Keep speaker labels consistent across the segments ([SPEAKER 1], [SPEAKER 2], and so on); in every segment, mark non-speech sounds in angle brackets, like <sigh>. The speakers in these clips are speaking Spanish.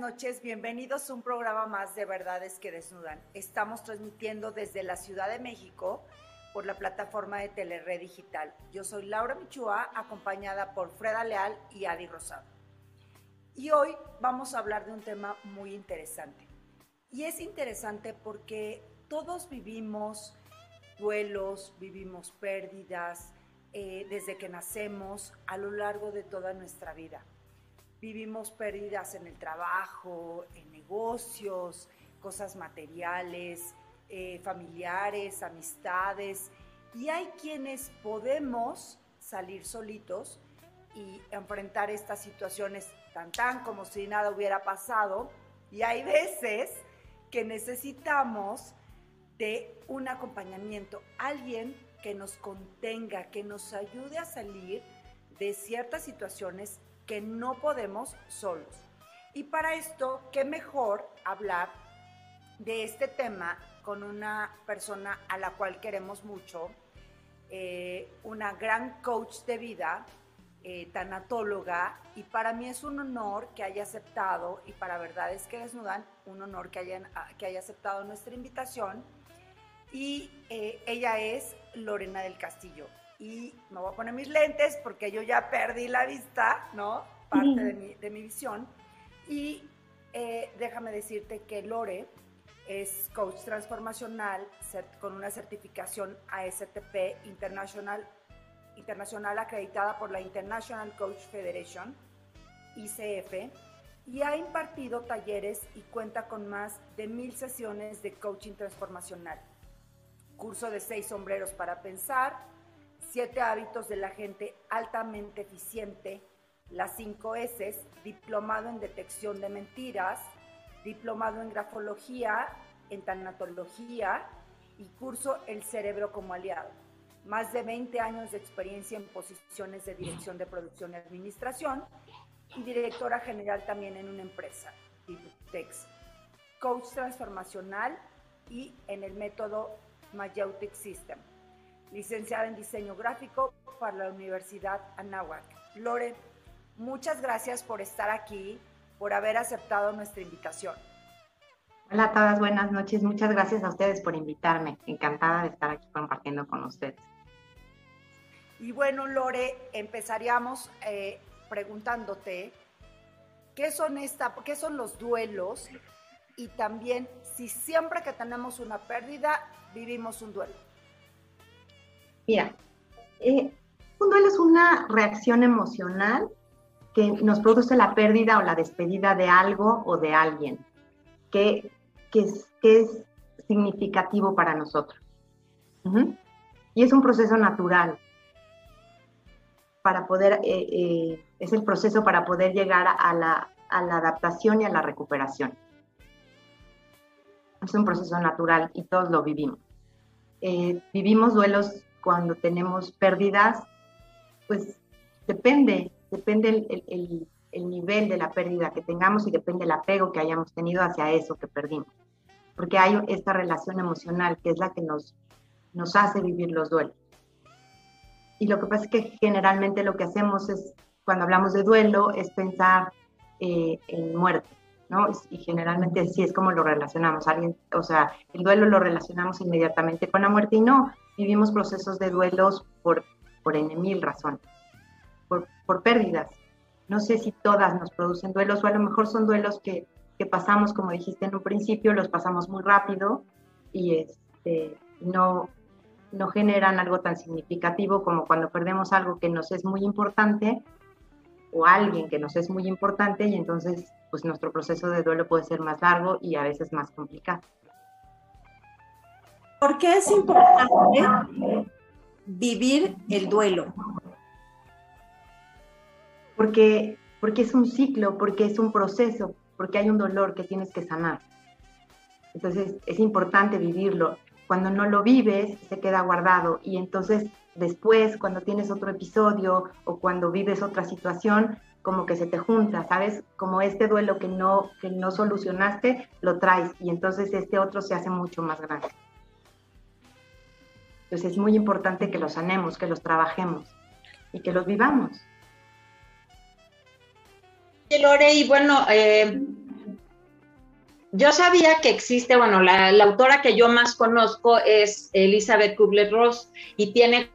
[SPEAKER 1] Noches, bienvenidos a un programa más de Verdades que Desnudan. Estamos transmitiendo desde la Ciudad de México por la plataforma de Telered Digital. Yo soy Laura Michua, acompañada por Freda Leal y Adi Rosado. Y hoy vamos a hablar de un tema muy interesante. Y es interesante porque todos vivimos duelos, vivimos pérdidas eh, desde que nacemos a lo largo de toda nuestra vida. Vivimos pérdidas en el trabajo, en negocios, cosas materiales, eh, familiares, amistades, y hay quienes podemos salir solitos y enfrentar estas situaciones tan tan como si nada hubiera pasado, y hay veces que necesitamos de un acompañamiento, alguien que nos contenga, que nos ayude a salir de ciertas situaciones que no podemos solos. Y para esto, qué mejor hablar de este tema con una persona a la cual queremos mucho, eh, una gran coach de vida, eh, tanatóloga, y para mí es un honor que haya aceptado, y para verdades que desnudan, un honor que, hayan, que haya aceptado nuestra invitación. Y eh, ella es Lorena del Castillo. Y me voy a poner mis lentes porque yo ya perdí la vista, ¿no? Parte de, mi, de mi visión. Y déjame decirte que Lore es coach transformacional con una certificación ASTP internacional, internacional acreditada por la International Coach Federation, ICF, y ha impartido talleres y cuenta con más de mil sesiones de coaching transformacional. Curso de seis sombreros para pensar, siete hábitos de la gente altamente eficiente, las cinco S, diplomado en detección de mentiras, diplomado en grafología, en tanatología y curso El cerebro como aliado. Más de 20 años de experiencia en posiciones de dirección de producción y administración y directora general también en una empresa. Coach transformacional y en el método Mayautic System. Licenciada en diseño gráfico para la Universidad Anáhuac. Lore, muchas gracias por estar aquí por haber aceptado nuestra invitación.
[SPEAKER 2] Hola a todas, buenas noches. Muchas gracias a ustedes por invitarme. Encantada de estar aquí compartiendo con ustedes.
[SPEAKER 1] Y bueno, Lore, empezaríamos eh, preguntándote qué son, esta, qué son los duelos y también si siempre que tenemos una pérdida vivimos un duelo.
[SPEAKER 2] Mira, eh, un duelo es una reacción emocional que nos produce la pérdida o la despedida de algo o de alguien, que, es, significativo para nosotros. Y es un proceso natural para poder, eh, eh, es el proceso para poder llegar a la, adaptación y a la recuperación. Es un proceso natural y todos lo vivimos. Vivimos duelos cuando tenemos pérdidas, pues depende depende el, nivel de la pérdida que tengamos y depende el apego que hayamos tenido hacia eso que perdimos. Porque hay esta relación emocional que es la que nos, nos hace vivir los duelos. Y lo que pasa es que generalmente lo que hacemos es, cuando hablamos de duelo, es pensar eh, en muerte, ¿no? Y generalmente sí es como lo relacionamos. Alguien, o sea, el duelo lo relacionamos inmediatamente con la muerte y no, vivimos procesos de duelos por, por en mil razones por, pérdidas. No sé si todas nos producen duelos o a lo mejor son duelos que, pasamos, como dijiste en un principio, los pasamos muy rápido y este, no, no generan algo tan significativo como cuando perdemos algo que nos es muy importante o alguien que nos es muy importante y entonces pues nuestro proceso de duelo puede ser más largo y a veces más complicado.
[SPEAKER 1] ¿Por qué es importante vivir el duelo?
[SPEAKER 2] porque, porque es un ciclo, porque es un proceso, porque hay un dolor que tienes que sanar. Entonces es importante vivirlo. Cuando no lo vives, se queda guardado y entonces después, cuando tienes otro episodio o cuando vives otra situación, como que se te junta, ¿sabes? Como este duelo que no, que no solucionaste, lo traes y entonces este otro se hace mucho más grande. Entonces es muy importante que los sanemos, que los trabajemos y que los vivamos.
[SPEAKER 3] Lore, y bueno, eh, yo sabía que existe, bueno, la, autora que yo más conozco es Elizabeth Kubler-Ross y tiene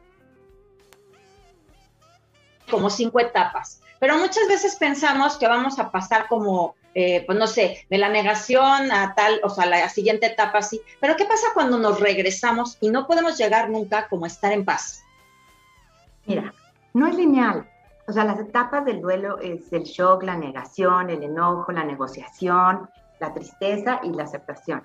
[SPEAKER 3] como cinco etapas. Pero muchas veces pensamos que vamos a pasar como, eh, pues no sé, de la negación a tal, o sea, la siguiente etapa así. Pero ¿qué pasa cuando nos regresamos y no podemos llegar nunca como a estar en paz?
[SPEAKER 2] Mira, no es lineal. O sea, las etapas del duelo es el shock, la negación, el enojo, la negociación, la tristeza y la aceptación.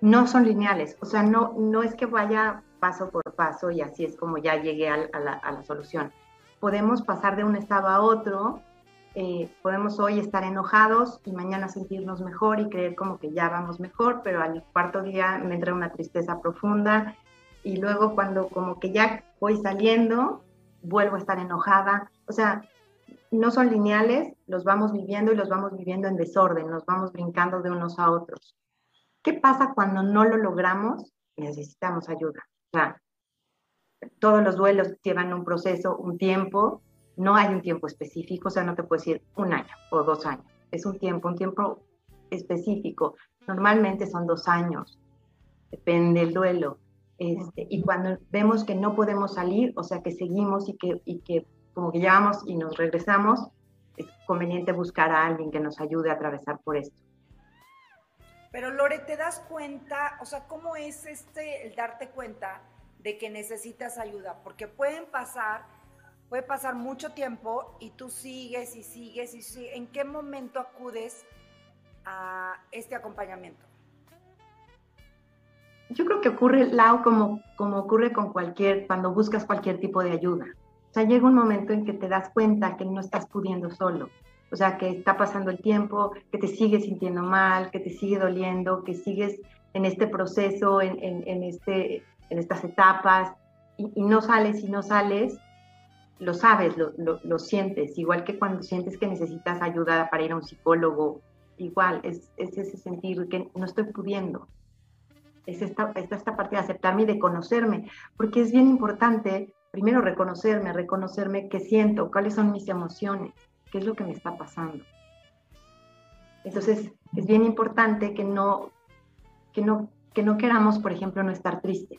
[SPEAKER 2] No son lineales, o sea, no, no es que vaya paso por paso y así es como ya llegué a, la, solución. Podemos pasar de un estado a otro, eh, podemos hoy estar enojados y mañana sentirnos mejor y creer como que ya vamos mejor, pero al cuarto día me entra una tristeza profunda y luego cuando como que ya voy saliendo, vuelvo a estar enojada. O sea, no son lineales, los vamos viviendo y los vamos viviendo en desorden, nos vamos brincando de unos a otros. ¿Qué pasa cuando no lo logramos? Necesitamos ayuda. O sea, todos los duelos llevan un proceso, un tiempo, no hay un tiempo específico, o sea, no te puedo decir un año o dos años, es un tiempo, un tiempo específico. Normalmente son dos años, depende del duelo. Este, y cuando vemos que no podemos salir, o sea, que seguimos y que, y que como que llevamos y nos regresamos, es conveniente buscar a alguien que nos ayude a atravesar por esto.
[SPEAKER 1] Pero Lore, ¿te das cuenta? O sea, ¿cómo es este el darte cuenta de que necesitas ayuda? Porque pueden pasar, puede pasar mucho tiempo y tú sigues y sigues y sigues. ¿En qué momento acudes a este acompañamiento?
[SPEAKER 2] Yo creo que ocurre, Lau, como, como ocurre con cualquier, cuando buscas cualquier tipo de ayuda. O sea, llega un momento en que te das cuenta que no estás pudiendo solo. O sea, que está pasando el tiempo, que te sigues sintiendo mal, que te sigue doliendo, que sigues en este proceso, en, en, este, en estas etapas, y, no sales y no sales, lo sabes, lo, lo, sientes, igual que cuando sientes que necesitas ayuda para ir a un psicólogo, igual, es, es ese sentir que no estoy pudiendo. Es esta, esta, esta parte de aceptarme y de conocerme, porque es bien importante primero reconocerme, reconocerme qué siento, cuáles son mis emociones, qué es lo que me está pasando. Entonces, es bien importante que no, que no, que no queramos, por ejemplo, no estar triste.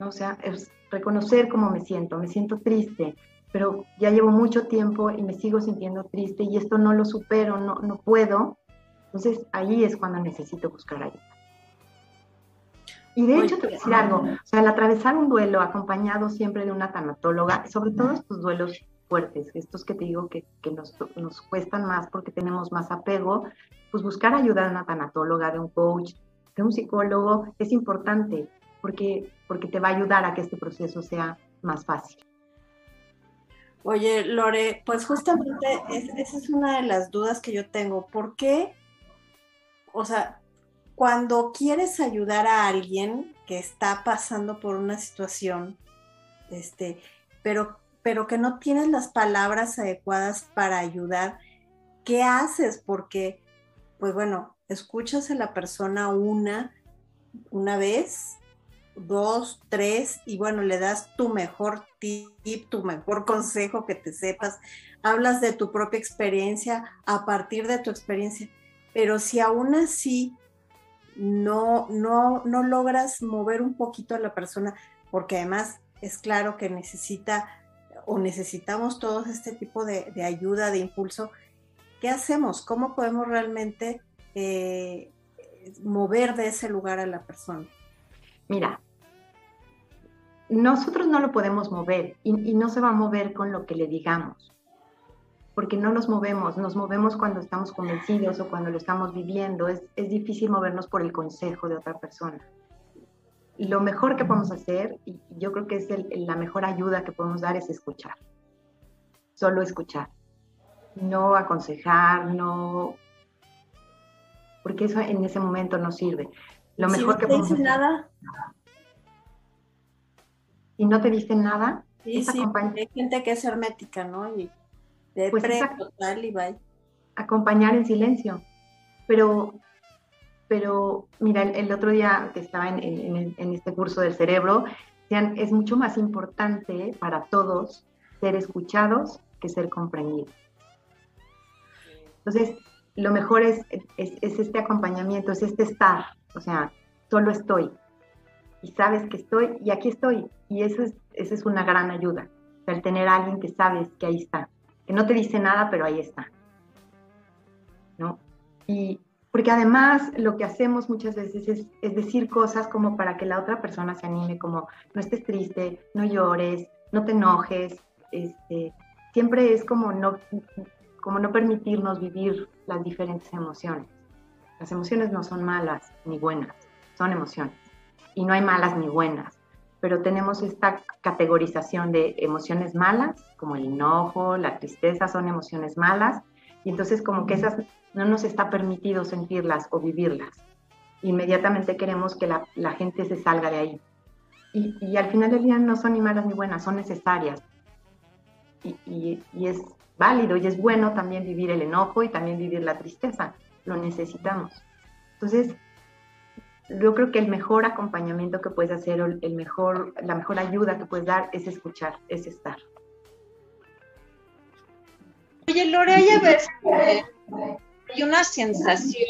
[SPEAKER 2] ¿no? O sea, es reconocer cómo me siento, me siento triste, pero ya llevo mucho tiempo y me sigo sintiendo triste y esto no lo supero, no, no puedo. Entonces, ahí es cuando necesito buscar ayuda. Y de hecho, te voy a decir algo, o sea, al atravesar un duelo acompañado siempre de una tanatóloga, sobre todo estos duelos fuertes, estos que te digo que, que nos, nos, cuestan más porque tenemos más apego, pues buscar ayuda de una tanatóloga, de un coach, de un psicólogo, es importante porque, porque te va a ayudar a que este proceso sea más fácil.
[SPEAKER 4] Oye, Lore, pues justamente esa es una de las dudas que yo tengo. ¿Por qué? O sea, cuando quieres ayudar a alguien que está pasando por una situación, este, pero, pero que no tienes las palabras adecuadas para ayudar, ¿qué haces? Porque, pues bueno, escuchas a la persona una, una vez, dos, tres, y bueno, le das tu mejor tip, tu mejor consejo que te sepas, hablas de tu propia experiencia a partir de tu experiencia, pero si aún así no, no, no logras mover un poquito a la persona, porque además es claro que necesita o necesitamos todos este tipo de, ayuda, de impulso. ¿Qué hacemos? ¿Cómo podemos realmente eh, mover de ese lugar a la persona?
[SPEAKER 2] Mira, nosotros no lo podemos mover y, no se va a mover con lo que le digamos porque no nos movemos, nos movemos cuando estamos convencidos o cuando lo estamos viviendo. Es, es difícil movernos por el consejo de otra persona. Lo mejor que podemos hacer, y yo creo que es la mejor ayuda que podemos dar, es escuchar. Solo escuchar. No aconsejar, no... Porque eso en ese momento no sirve. Lo mejor que podemos hacer... nada? ¿Y no te dicen nada?
[SPEAKER 4] Sí, sí, hay gente que es hermética, ¿no? Y pues total y
[SPEAKER 2] Acompañar en silencio. Pero, pero mira, el, otro día que estaba en, este curso del cerebro, es mucho más importante para todos ser escuchados que ser comprendidos. Entonces, lo mejor es, es, este acompañamiento, es este estar, o sea, solo estoy. Y sabes que estoy y aquí estoy. Y eso es, eso es una gran ayuda, el tener a alguien que sabes que ahí está, que no te dice nada, pero ahí está. ¿No? Y porque además lo que hacemos muchas veces es, es decir cosas como para que la otra persona se anime, como no estés triste, no llores, no te enojes, este, siempre es como no, como no permitirnos vivir las diferentes emociones. Las emociones no son malas ni buenas, son emociones. Y no hay malas ni buenas, pero tenemos esta categorización de emociones malas, como el enojo, la tristeza, son emociones malas, y entonces como que esas no nos está permitido sentirlas o vivirlas. Inmediatamente queremos que la, gente se salga de ahí. Y, al final del día no son ni malas ni buenas, son necesarias. Y es válido y es bueno también vivir el enojo y también vivir la tristeza. Lo necesitamos. Entonces, yo creo que el mejor acompañamiento que puedes hacer, el mejor, la mejor ayuda que puedes dar es escuchar, es estar.
[SPEAKER 3] Oye, Lore, hay a veces hay una sensación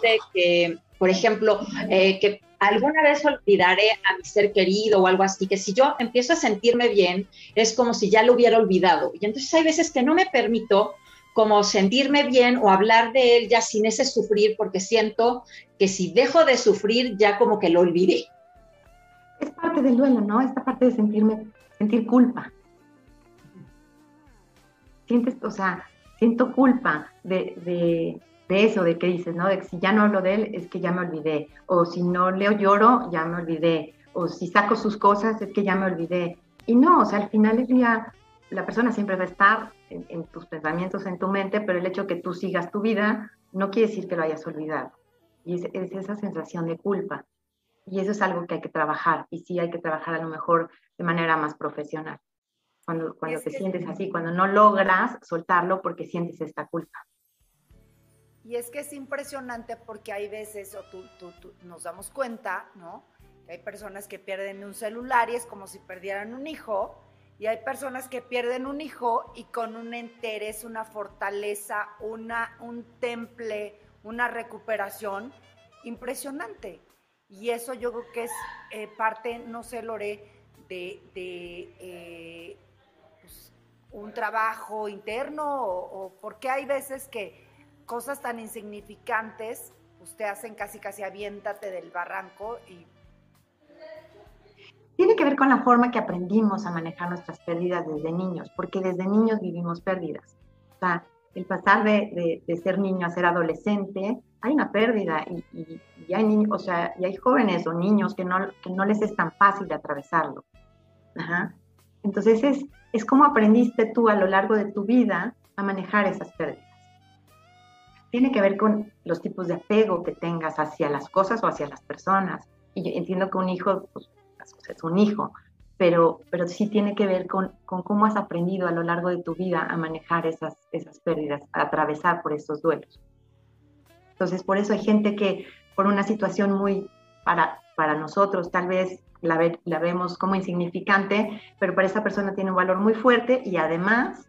[SPEAKER 3] de que, por ejemplo, eh, que alguna vez olvidaré a mi ser querido o algo así, que si yo empiezo a sentirme bien, es como si ya lo hubiera olvidado. Y entonces hay veces que no me permito como sentirme bien o hablar de él ya sin ese sufrir, porque siento que si dejo de sufrir, ya como que lo olvidé.
[SPEAKER 2] Es parte del duelo, ¿no? Esta parte de sentirme, sentir culpa. Sientes, o sea, siento culpa de de eso, de que dices, ¿no? De que si ya no hablo de él, es que ya me olvidé. O si no leo lloro, ya me olvidé. O si saco sus cosas, es que ya me olvidé. Y no, o sea, al final del día, la persona siempre va a estar en, tus pensamientos, en tu mente, pero el hecho que tú sigas tu vida no quiere decir que lo hayas olvidado. Y es, esa sensación de culpa. Y eso es algo que hay que trabajar. Y sí hay que trabajar a lo mejor de manera más profesional. Cuando, cuando te sientes así, cuando no logras soltarlo porque sientes esta culpa.
[SPEAKER 1] Y es que es impresionante porque hay veces, o tú, nos damos cuenta, ¿no? Que hay personas que pierden un celular y es como si perdieran un hijo, y hay personas que pierden un hijo y con un interés, una fortaleza, una, un temple, una recuperación impresionante. Y eso yo creo que es eh, parte, no sé, Lore, de, eh, pues, un trabajo interno o, o porque hay veces que cosas tan insignificantes, usted hacen casi casi aviéntate del barranco y...
[SPEAKER 2] Tiene que ver con la forma que aprendimos a manejar nuestras pérdidas desde niños, porque desde niños vivimos pérdidas. O sea, el pasar de, ser niño a ser adolescente, hay una pérdida y, hay niños, o sea, y hay jóvenes o niños que no, que no les es tan fácil de atravesarlo. Entonces es, es como aprendiste tú a lo largo de tu vida a manejar esas pérdidas tiene que ver con los tipos de apego que tengas hacia las cosas o hacia las personas. Y yo entiendo que un hijo pues, es un hijo, pero, pero sí tiene que ver con, con, cómo has aprendido a lo largo de tu vida a manejar esas, esas pérdidas, a atravesar por esos duelos. Entonces, por eso hay gente que por una situación muy para, para nosotros, tal vez la, la vemos como insignificante, pero para esa persona tiene un valor muy fuerte y además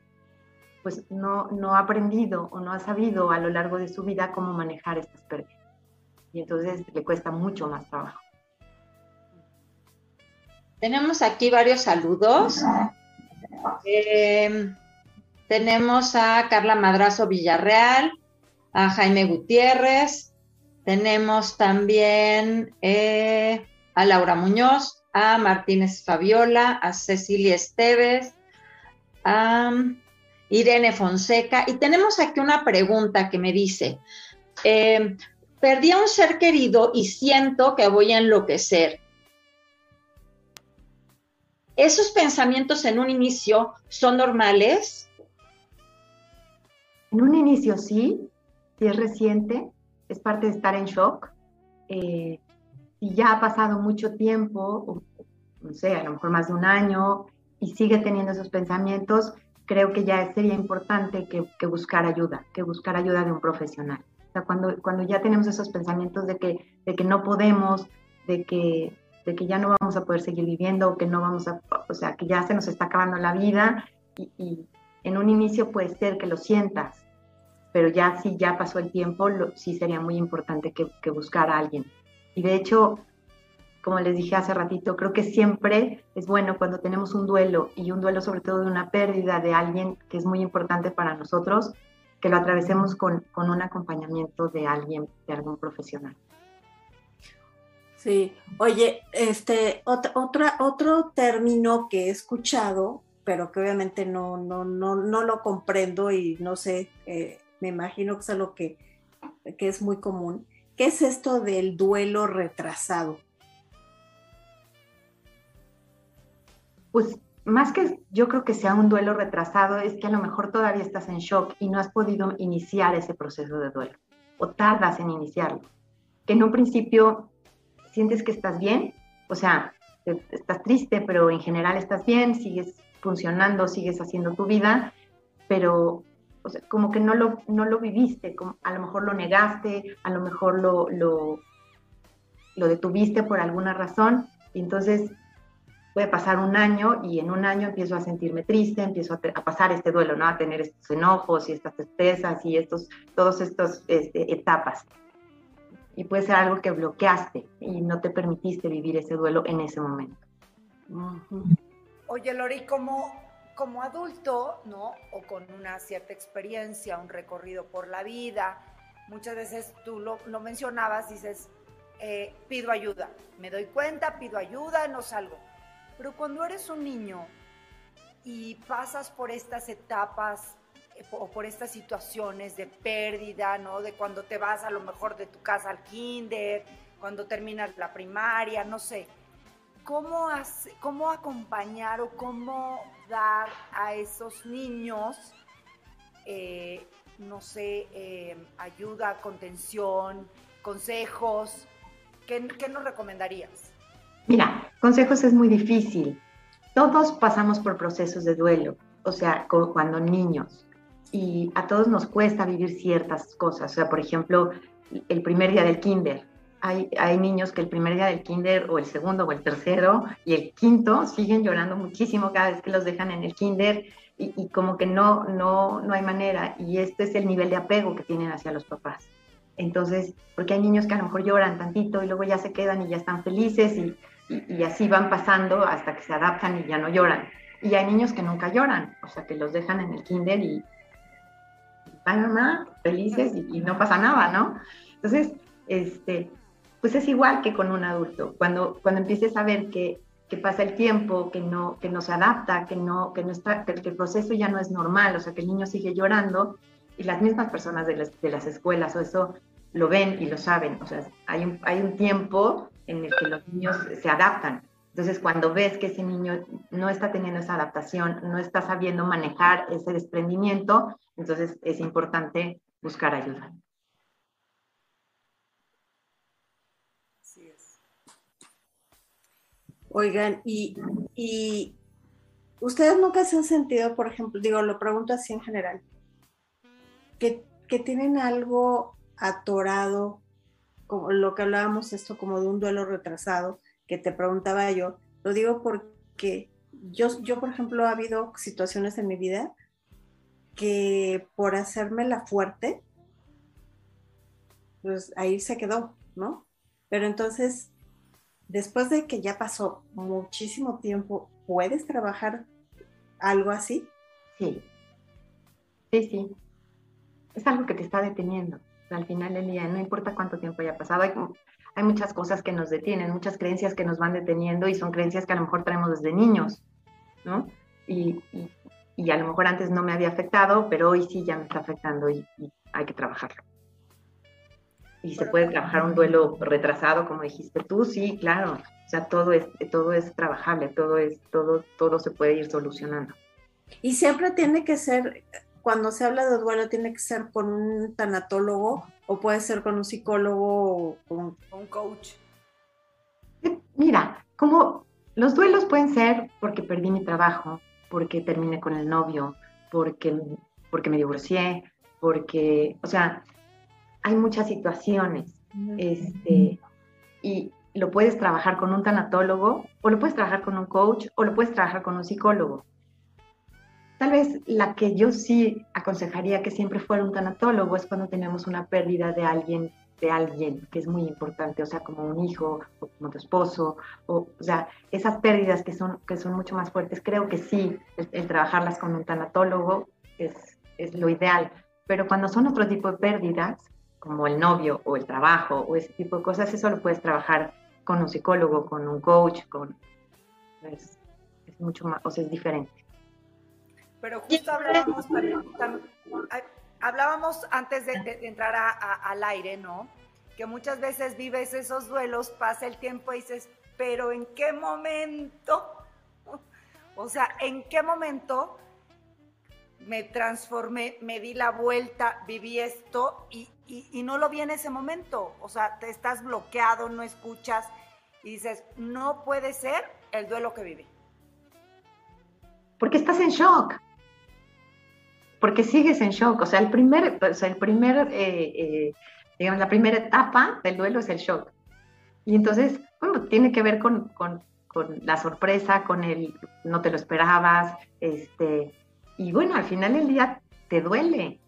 [SPEAKER 2] pues no, no ha aprendido o no ha sabido a lo largo de su vida cómo manejar estas pérdidas. Y entonces le cuesta mucho más trabajo.
[SPEAKER 3] Tenemos aquí varios saludos. Eh, tenemos a Carla Madrazo Villarreal, a Jaime Gutiérrez, tenemos también eh, a Laura Muñoz, a Martínez Fabiola, a Cecilia Esteves, a Irene Fonseca. Y tenemos aquí una pregunta que me dice, eh, perdí a un ser querido y siento que voy a enloquecer. ¿Esos pensamientos en un inicio son normales?
[SPEAKER 2] En un inicio sí, si es reciente, es parte de estar en shock. Eh, si ya ha pasado mucho tiempo, no sé, a lo mejor más de un año, y sigue teniendo esos pensamientos, creo que ya sería importante que, buscar ayuda, que buscar ayuda de un profesional. O sea, cuando, cuando ya tenemos esos pensamientos de que, de que no podemos, de que, de que ya no vamos a poder seguir viviendo, que no vamos a, o sea, que ya se nos está acabando la vida y, En un inicio puede ser que lo sientas, pero ya si ya pasó el tiempo, sí sería muy importante que, que buscar a alguien. Y de hecho, como les dije hace ratito, creo que siempre es bueno cuando tenemos un duelo y un duelo sobre todo de una pérdida de alguien que es muy importante para nosotros, que lo atravesemos con, con un acompañamiento de alguien, de algún profesional.
[SPEAKER 4] Sí, oye, este, otro término que he escuchado, pero que obviamente no, no, no, no lo comprendo y no sé, eh, me imagino que es algo que, que es muy común. ¿Qué es esto del duelo retrasado?
[SPEAKER 2] pues más que yo creo que sea un duelo retrasado, es que a lo mejor todavía estás en shock y no has podido iniciar ese proceso de duelo o tardas en iniciarlo. Que en un principio sientes que estás bien, o sea, estás triste, pero en general estás bien, sigues funcionando, sigues haciendo tu vida, pero como que no lo, no lo viviste, como, a lo mejor lo negaste, a lo mejor lo, lo, lo detuviste por alguna razón, y entonces puede pasar un año y en un año empiezo a sentirme triste, empiezo a, pasar este duelo, ¿no? A tener estos enojos y estas tristezas y estos, todas estas este, etapas. Y puede ser algo que bloqueaste y no te permitiste vivir ese duelo en ese momento.
[SPEAKER 1] Oye, Lori, como, como adulto, ¿no? O con una cierta experiencia, un recorrido por la vida, muchas veces tú lo, lo mencionabas, dices, eh, pido ayuda, me doy cuenta, pido ayuda, no salgo pero cuando eres un niño y pasas por estas etapas o por estas situaciones de pérdida, ¿no? De cuando te vas a lo mejor de tu casa al kinder, cuando terminas la primaria, no sé. ¿Cómo, cómo acompañar o cómo dar a esos niños, eh, no sé, eh, ayuda, contención, consejos? ¿Qué, ¿Qué nos recomendarías?
[SPEAKER 2] Mira, consejos es muy difícil. Todos pasamos por procesos de duelo, o sea, cuando niños. Y a todos nos cuesta vivir ciertas cosas. O sea, por ejemplo, el primer día del kinder. Hay, hay niños que el primer día del kinder o el segundo o el tercero y el quinto siguen llorando muchísimo cada vez que los dejan en el kinder y, y como que no, no, no hay manera. Y este es el nivel de apego que tienen hacia los papás. Entonces, porque hay niños que a lo mejor lloran tantito y luego ya se quedan y ya están felices y y, así van pasando hasta que se adaptan y ya no lloran. Y hay niños que nunca lloran, o sea, que los dejan en el kinder y van felices y, no pasa nada, ¿no? Entonces, este, pues es igual que con un adulto. Cuando, cuando empieces a ver que, que pasa el tiempo, que no, que no se adapta, que, no, que, no está, que, el proceso ya no es normal, o sea, que el niño sigue llorando y las mismas personas de las, de las escuelas o eso lo ven y lo saben. O sea, hay un, hay un tiempo en el que los niños se adaptan. Entonces, cuando ves que ese niño no está teniendo esa adaptación, no está sabiendo manejar ese desprendimiento, entonces es importante buscar ayuda.
[SPEAKER 4] Oigan, y, y ustedes nunca se han sentido, por ejemplo, digo, lo pregunto así en general, que, que tienen algo atorado como lo que hablábamos esto como de un duelo retrasado, que te preguntaba yo, lo digo porque yo, yo por ejemplo, ha habido situaciones en mi vida que por hacerme la fuerte, pues ahí se quedó, ¿no? Pero entonces, después de que ya pasó muchísimo tiempo, ¿puedes trabajar algo así?
[SPEAKER 2] Sí, sí, sí. Es algo que te está deteniendo al final del día, no importa cuánto tiempo haya pasado, hay, muchas cosas que nos detienen, muchas creencias que nos van deteniendo y son creencias que a lo mejor traemos desde niños, ¿no? Y, y, a lo mejor antes no me había afectado, pero hoy sí ya me está afectando y, hay que trabajarlo. Y se puede trabajar un duelo retrasado, como dijiste tú, sí, claro. O sea, todo es, todo es trabajable, todo es, todo, todo se puede ir solucionando.
[SPEAKER 4] Y siempre tiene que ser cuando se habla de duelo tiene que ser con un tanatólogo o puede ser con un psicólogo o con
[SPEAKER 1] un coach.
[SPEAKER 2] Mira, como los duelos pueden ser porque perdí mi trabajo, porque terminé con el novio, porque, porque me divorcié, porque, o sea, hay muchas situaciones. Este, y lo puedes trabajar con un tanatólogo, o lo puedes trabajar con un coach, o lo puedes trabajar con un psicólogo. Tal vez la que yo sí aconsejaría que siempre fuera un tanatólogo es cuando tenemos una pérdida de alguien, de alguien que es muy importante, o sea, como un hijo, o como tu esposo, o, o sea, esas pérdidas que son, que son mucho más fuertes, creo que sí, el, trabajarlas con un tanatólogo es, es lo ideal. Pero cuando son otro tipo de pérdidas, como el novio o el trabajo o ese tipo de cosas, eso lo puedes trabajar con un psicólogo, con un coach, con... Es, es mucho más, o sea, es diferente.
[SPEAKER 1] Pero justo hablábamos, hablábamos antes de, entrar al aire, ¿no? Que muchas veces vives esos duelos, pasa el tiempo y dices, pero ¿en qué momento? <laughs> O sea, ¿en qué momento me transformé, me di la vuelta, viví esto y, y, no lo vi en ese momento? O sea, te estás bloqueado, no escuchas y dices, no puede ser el duelo que viví.
[SPEAKER 2] Porque estás en shock porque sigues en shock. O sea, el primer, o sea, el primer, eh, eh, digamos, la primera etapa del duelo es el shock. Y entonces, bueno, tiene que ver con, con, con, la sorpresa, con el no te lo esperabas, este, y bueno, al final del día te duele.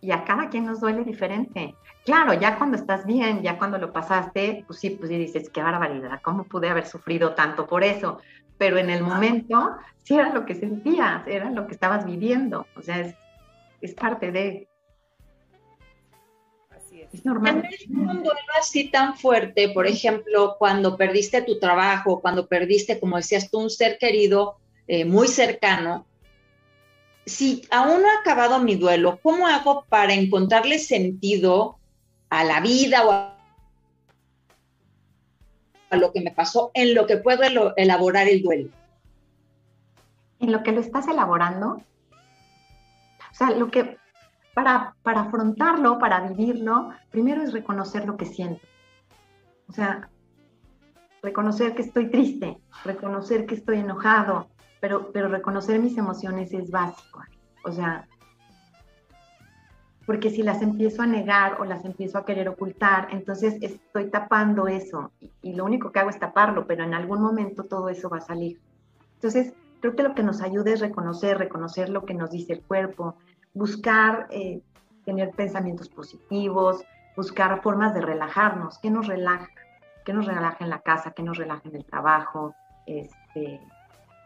[SPEAKER 2] Y a cada quien nos duele diferente. Claro, ya cuando estás bien, ya cuando lo pasaste, pues sí, pues sí dices, qué barbaridad, ¿cómo pude haber sufrido tanto por eso? Pero en el momento, sí era lo que sentías, era lo que estabas viviendo. O sea, es, es parte de...
[SPEAKER 3] Así es. Es normal. un duelo así tan fuerte, por ejemplo, cuando perdiste tu trabajo, cuando perdiste, como decías tú, un ser querido eh, muy cercano, si aún no ha acabado mi duelo, ¿cómo hago para encontrarle sentido a la vida o a, lo que me pasó en lo que puedo elaborar el duelo?
[SPEAKER 2] En lo que lo estás elaborando, o sea, lo que, para, para afrontarlo, para vivirlo, primero es reconocer lo que siento. O sea, reconocer que estoy triste, reconocer que estoy enojado, pero, pero reconocer mis emociones es básico. O sea, porque si las empiezo a negar o las empiezo a querer ocultar, entonces estoy tapando eso y, y, lo único que hago es taparlo, pero en algún momento todo eso va a salir. Entonces, creo que lo que nos ayuda es reconocer, reconocer lo que nos dice el cuerpo, buscar eh, tener pensamientos positivos, buscar formas de relajarnos, ¿qué nos relaja? ¿Qué nos relaja en la casa? ¿Qué nos relaja en el trabajo? Este,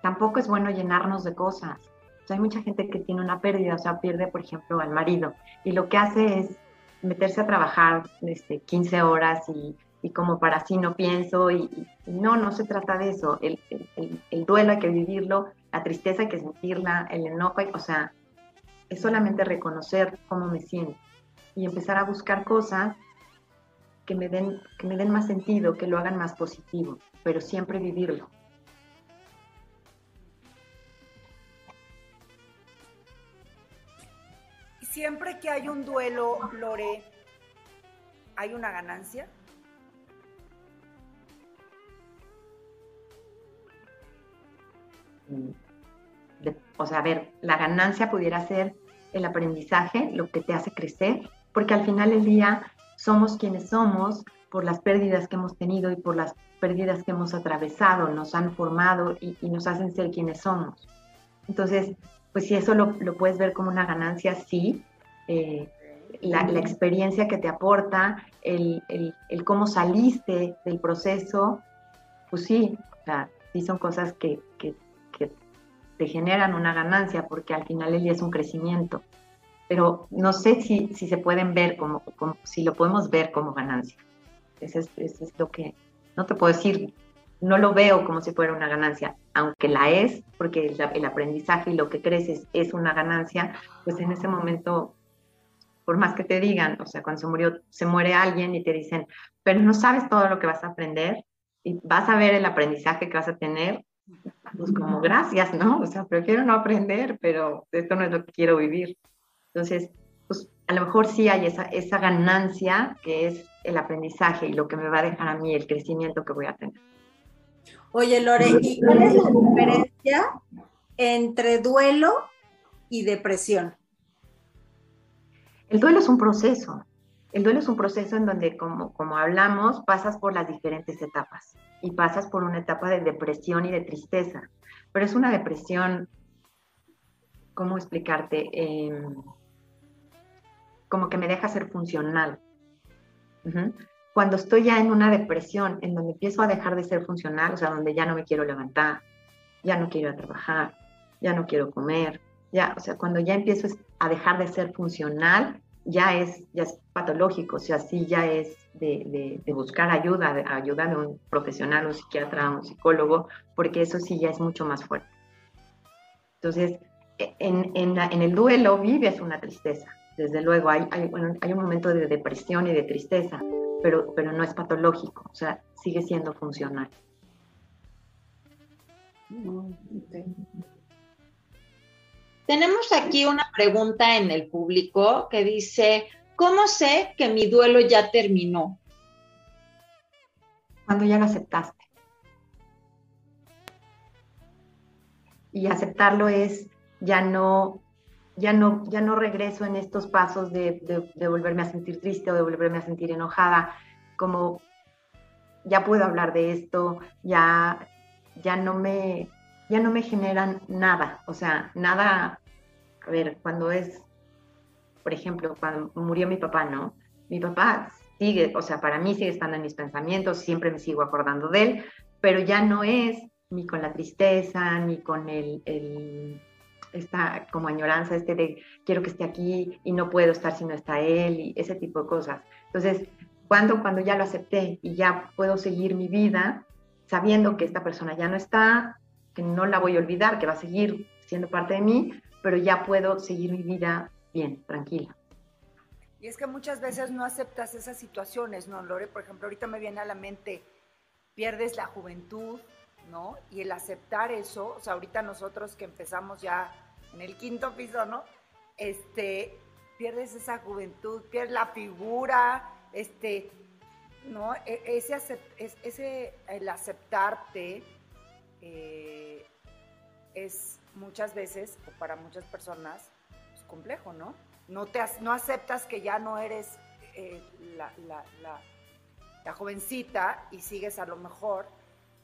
[SPEAKER 2] tampoco es bueno llenarnos de cosas. hay mucha gente que tiene una pérdida, o sea, pierde, por ejemplo, al marido, y lo que hace es meterse a trabajar este, 15 horas y y como para sí no pienso, y, no, no se trata de eso, el, el, duelo hay que vivirlo, la tristeza hay que sentirla, el enojo, o sea, es solamente reconocer cómo me siento y empezar a buscar cosas que me den, que me den más sentido, que lo hagan más positivo, pero siempre vivirlo.
[SPEAKER 1] Siempre que hay un duelo, Lore, ¿hay una ganancia?
[SPEAKER 2] O sea, a ver, la ganancia pudiera ser el aprendizaje, lo que te hace crecer, porque al final del día somos quienes somos por las pérdidas que hemos tenido y por las pérdidas que hemos atravesado, nos han formado y, nos hacen ser quienes somos. Entonces, pues si eso lo, puedes ver como una ganancia, sí. Eh, la, experiencia que te aporta, el, cómo saliste del proceso, pues sí, o sea, sí son cosas que te generan una ganancia porque al final el día es un crecimiento. Pero no sé si, si se pueden ver como, si lo podemos ver como ganancia. Eso es, es lo que no te puedo decir, no lo veo como si fuera una ganancia, aunque la es, porque el, el aprendizaje y lo que creces es una ganancia, pues en ese momento, por más que te digan, o sea, cuando se murió, se muere alguien y te dicen, pero no sabes todo lo que vas a aprender y vas a ver el aprendizaje que vas a tener, pues como gracias, ¿no? O sea, prefiero no aprender, pero esto no es lo que quiero vivir. Entonces, pues a lo mejor sí hay esa, esa ganancia que es el aprendizaje y lo que me va a dejar a mí el crecimiento que voy a tener.
[SPEAKER 4] Oye, Lore, ¿y cuál es la diferencia entre duelo y depresión?
[SPEAKER 2] El duelo es un proceso. El duelo es un proceso en donde, como, como hablamos, pasas por las diferentes etapas y pasas por una etapa de depresión y de tristeza, pero es una depresión ¿cómo explicarte? Em, como que me deja ser funcional. Cuando estoy ya en una depresión, en donde empiezo a dejar de ser funcional, o sea, donde ya no me quiero levantar, ya no quiero ir trabajar, ya no quiero comer, ya, o sea, cuando ya empiezo a dejar de ser funcional, ya es, ya es patológico, o sea, sí ya es de, buscar ayuda, de ayuda de un profesional, un psiquiatra, un psicólogo, porque eso sí ya es mucho más fuerte. Entonces, en, en, el duelo vives una tristeza, desde luego, hay, hay, hay, un momento de depresión y de tristeza, pero, pero no es patológico, o sea, sigue siendo funcional.
[SPEAKER 3] Mm, Tenemos aquí una pregunta en el público que dice, ¿cómo sé que mi duelo ya terminó?
[SPEAKER 2] Cuando ya lo aceptaste. Y aceptarlo es ya no, ya no, ya no regreso en estos pasos de, de, volverme a sentir triste o de volverme a sentir enojada, como ya puedo hablar de esto, ya, ya no me, ya no me generan nada, o sea, nada, a ver, cuando es, por ejemplo, cuando murió mi papá, ¿no? Mi papá sigue, o sea, para mí sigue estando en mis pensamientos, siempre me sigo acordando de él, pero ya no es ni con la tristeza, ni con el, el esta como añoranza, este de quiero que esté aquí y no puedo estar si no está él y ese tipo de cosas. Entonces, cuando, cuando ya lo acepté y ya puedo seguir mi vida sabiendo que esta persona ya no está, no la voy a olvidar, que va a seguir siendo parte de mí, pero ya puedo seguir mi vida bien, tranquila.
[SPEAKER 1] Y es que muchas veces no aceptas esas situaciones, ¿no, Lore? Por ejemplo, ahorita me viene a la mente, pierdes la juventud, ¿no? Y el aceptar eso, o sea, ahorita nosotros que empezamos ya en el quinto piso, ¿no? Este, pierdes esa juventud, pierdes la figura, este, ¿no? E, ese, ese el aceptarte eh, es muchas veces, o para muchas personas, es complejo, ¿no? No, te, no aceptas que ya no eres eh, la, jovencita y sigues a lo mejor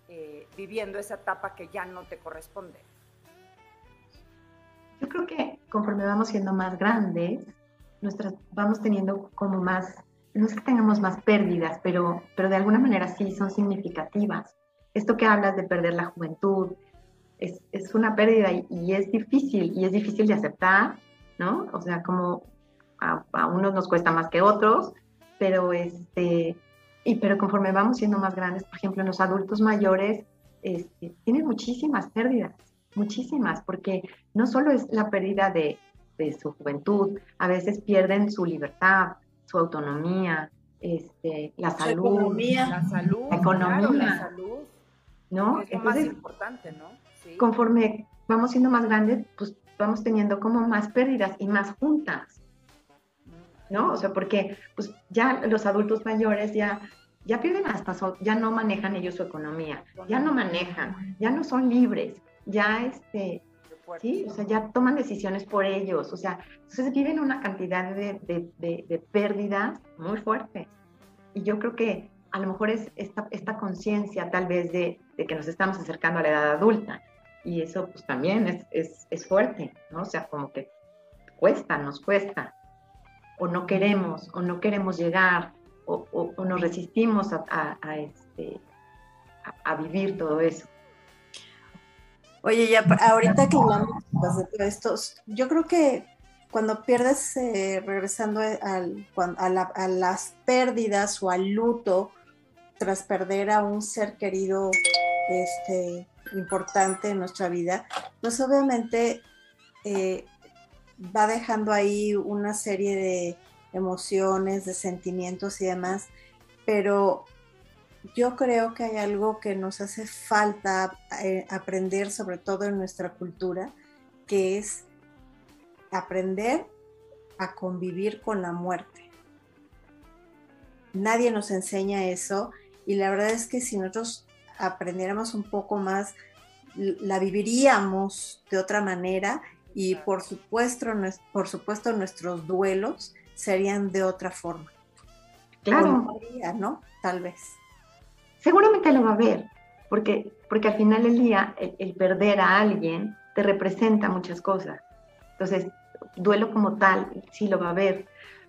[SPEAKER 1] eh, viviendo esa etapa que ya no te corresponde?
[SPEAKER 2] Yo creo que conforme vamos siendo más grandes, vamos teniendo como más, no es que tengamos más pérdidas, pero, pero de alguna manera sí son significativas. Esto que hablas de perder la juventud, es, es una pérdida y, es difícil, y es difícil de aceptar, ¿no? O sea, como a, a unos nos cuesta más que otros, pero este, y pero conforme vamos siendo más grandes, por ejemplo, los adultos mayores este, tienen muchísimas pérdidas, muchísimas, porque no solo es la pérdida de, de, su juventud, a veces pierden su libertad, su autonomía, este, la salud,
[SPEAKER 1] economía. la salud,
[SPEAKER 2] la economía,
[SPEAKER 1] la salud,
[SPEAKER 2] ¿no?
[SPEAKER 1] Es lo más importante, ¿no?
[SPEAKER 2] Conforme vamos siendo más grandes, pues vamos teniendo como más pérdidas y más juntas. ¿no? O sea, porque pues ya los adultos mayores ya, ya pierden hasta, ya no manejan ellos su economía, ya no manejan, ya no son libres, ya este, sí, o sea, ya toman decisiones por ellos, o sea, entonces viven una cantidad de, de, de, pérdidas muy fuertes. Y yo creo que a lo mejor es esta, esta conciencia tal vez de, que nos estamos acercando a la edad adulta. Y eso pues también es, es, es fuerte, ¿no? O sea, como que cuesta, nos cuesta o no queremos, o no queremos llegar, o, nos resistimos a, este, a, vivir todo eso.
[SPEAKER 4] Oye, ya ahorita que hablamos de todo esto, yo creo que cuando pierdes, eh, regresando al, a, las pérdidas o al luto, tras perder a un ser querido este, importante en nuestra vida, pues obviamente eh, va dejando ahí una serie de emociones, de sentimientos y demás, pero yo creo que hay algo que nos hace falta eh, aprender, sobre todo en nuestra cultura, que es aprender a convivir con la muerte. Nadie nos enseña eso y la verdad es que si nosotros aprendiéramos un poco más, la viviríamos de otra manera y por supuesto, por supuesto nuestros duelos serían de otra forma.
[SPEAKER 2] Claro.
[SPEAKER 4] ¿no? Tal vez.
[SPEAKER 2] Seguramente lo va a ver, porque, porque al final del día el, perder a alguien te representa muchas cosas. Entonces, duelo como tal, sí lo va a haber,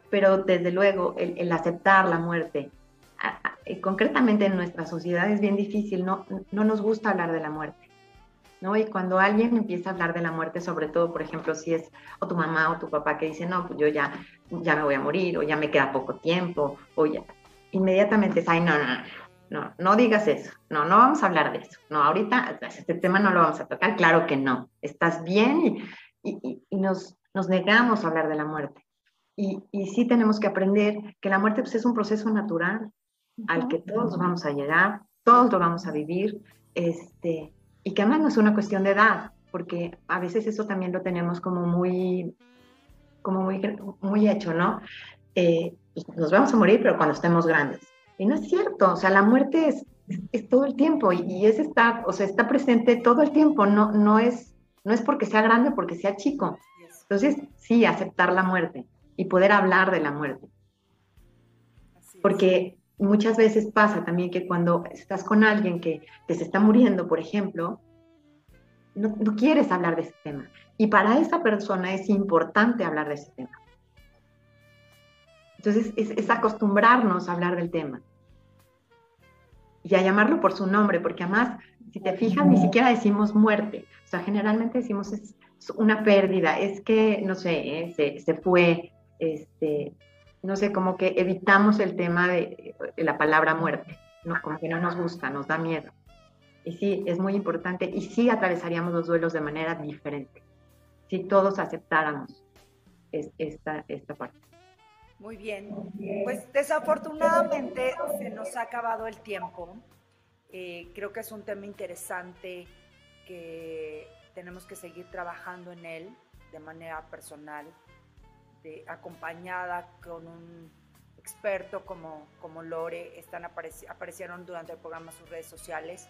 [SPEAKER 2] pero desde luego el, aceptar la muerte, concretamente en nuestra sociedad es bien difícil, no, no nos gusta hablar de la muerte. ¿no? Y cuando alguien empieza a hablar de la muerte, sobre todo, por ejemplo, si es o tu mamá o tu papá que dice, no, pues yo ya, ya me voy a morir, o ya me queda poco tiempo, o ya, inmediatamente es, ay, no, no, no, no digas eso, no, no vamos a hablar de eso, no, ahorita este tema no lo vamos a tocar, claro que no, estás bien y, y, nos, nos negamos a hablar de la muerte. Y, y, sí tenemos que aprender que la muerte pues, es un proceso natural al que todos vamos a llegar, todos lo vamos a vivir, este, y que además no es una cuestión de edad, porque a veces eso también lo tenemos como muy, como muy, muy hecho, ¿no? Eh, pues, nos vamos a morir, pero cuando estemos grandes. Y no es cierto, o sea, la muerte es, es todo el tiempo y, es estar, o sea, está presente todo el tiempo, no, no, es, no es porque sea grande, porque sea chico. Entonces, sí, aceptar la muerte y poder hablar de la muerte. Porque muchas veces pasa también que cuando estás con alguien que, se está muriendo, por ejemplo, no, no, quieres hablar de ese tema. Y para esa persona es importante hablar de ese tema. Entonces, es, acostumbrarnos a hablar del tema y a llamarlo por su nombre, porque además, si te fijas, ni siquiera decimos muerte. O sea, generalmente decimos es una pérdida, es que, no sé, eh, se, se, fue, este, no sé, como que evitamos el tema de, la palabra muerte, ¿no? como que no nos gusta, nos da miedo. Y sí, es muy importante y sí atravesaríamos los duelos de manera diferente, si todos aceptáramos esta, esta parte.
[SPEAKER 1] Muy bien. Pues desafortunadamente se nos ha acabado el tiempo. Eh, creo que es un tema interesante que tenemos que seguir trabajando en él de manera personal, de, acompañada con un experto como, como Lore. Están aparecieron durante el programa sus redes sociales.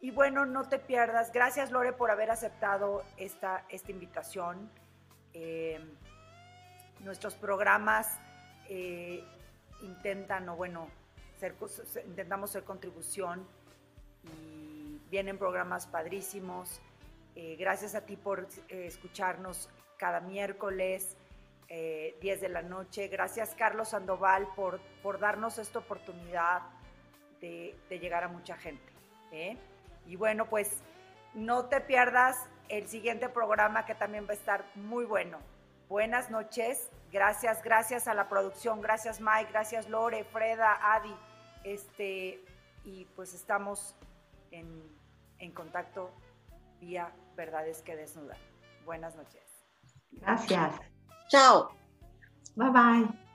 [SPEAKER 1] Y bueno, no te pierdas. Gracias Lore por haber aceptado esta, esta invitación. Eh, nuestros programas eh, intentan, o bueno, intentamos ser contribución y vienen programas padrísimos. Eh, gracias a ti por eh, escucharnos cada miércoles, 10 de la noche. Gracias Carlos Sandoval por, por darnos esta oportunidad de, llegar a mucha gente. Y bueno, pues no te pierdas el siguiente programa que también va a estar muy bueno. Buenas noches. Gracias, gracias a la producción. Gracias Mike, gracias Lore, Freda, Adi. Este, y pues estamos en, en contacto vía Verdades que Desnudan. Buenas noches.
[SPEAKER 2] Gracias.
[SPEAKER 4] Chào,
[SPEAKER 2] Bye bye.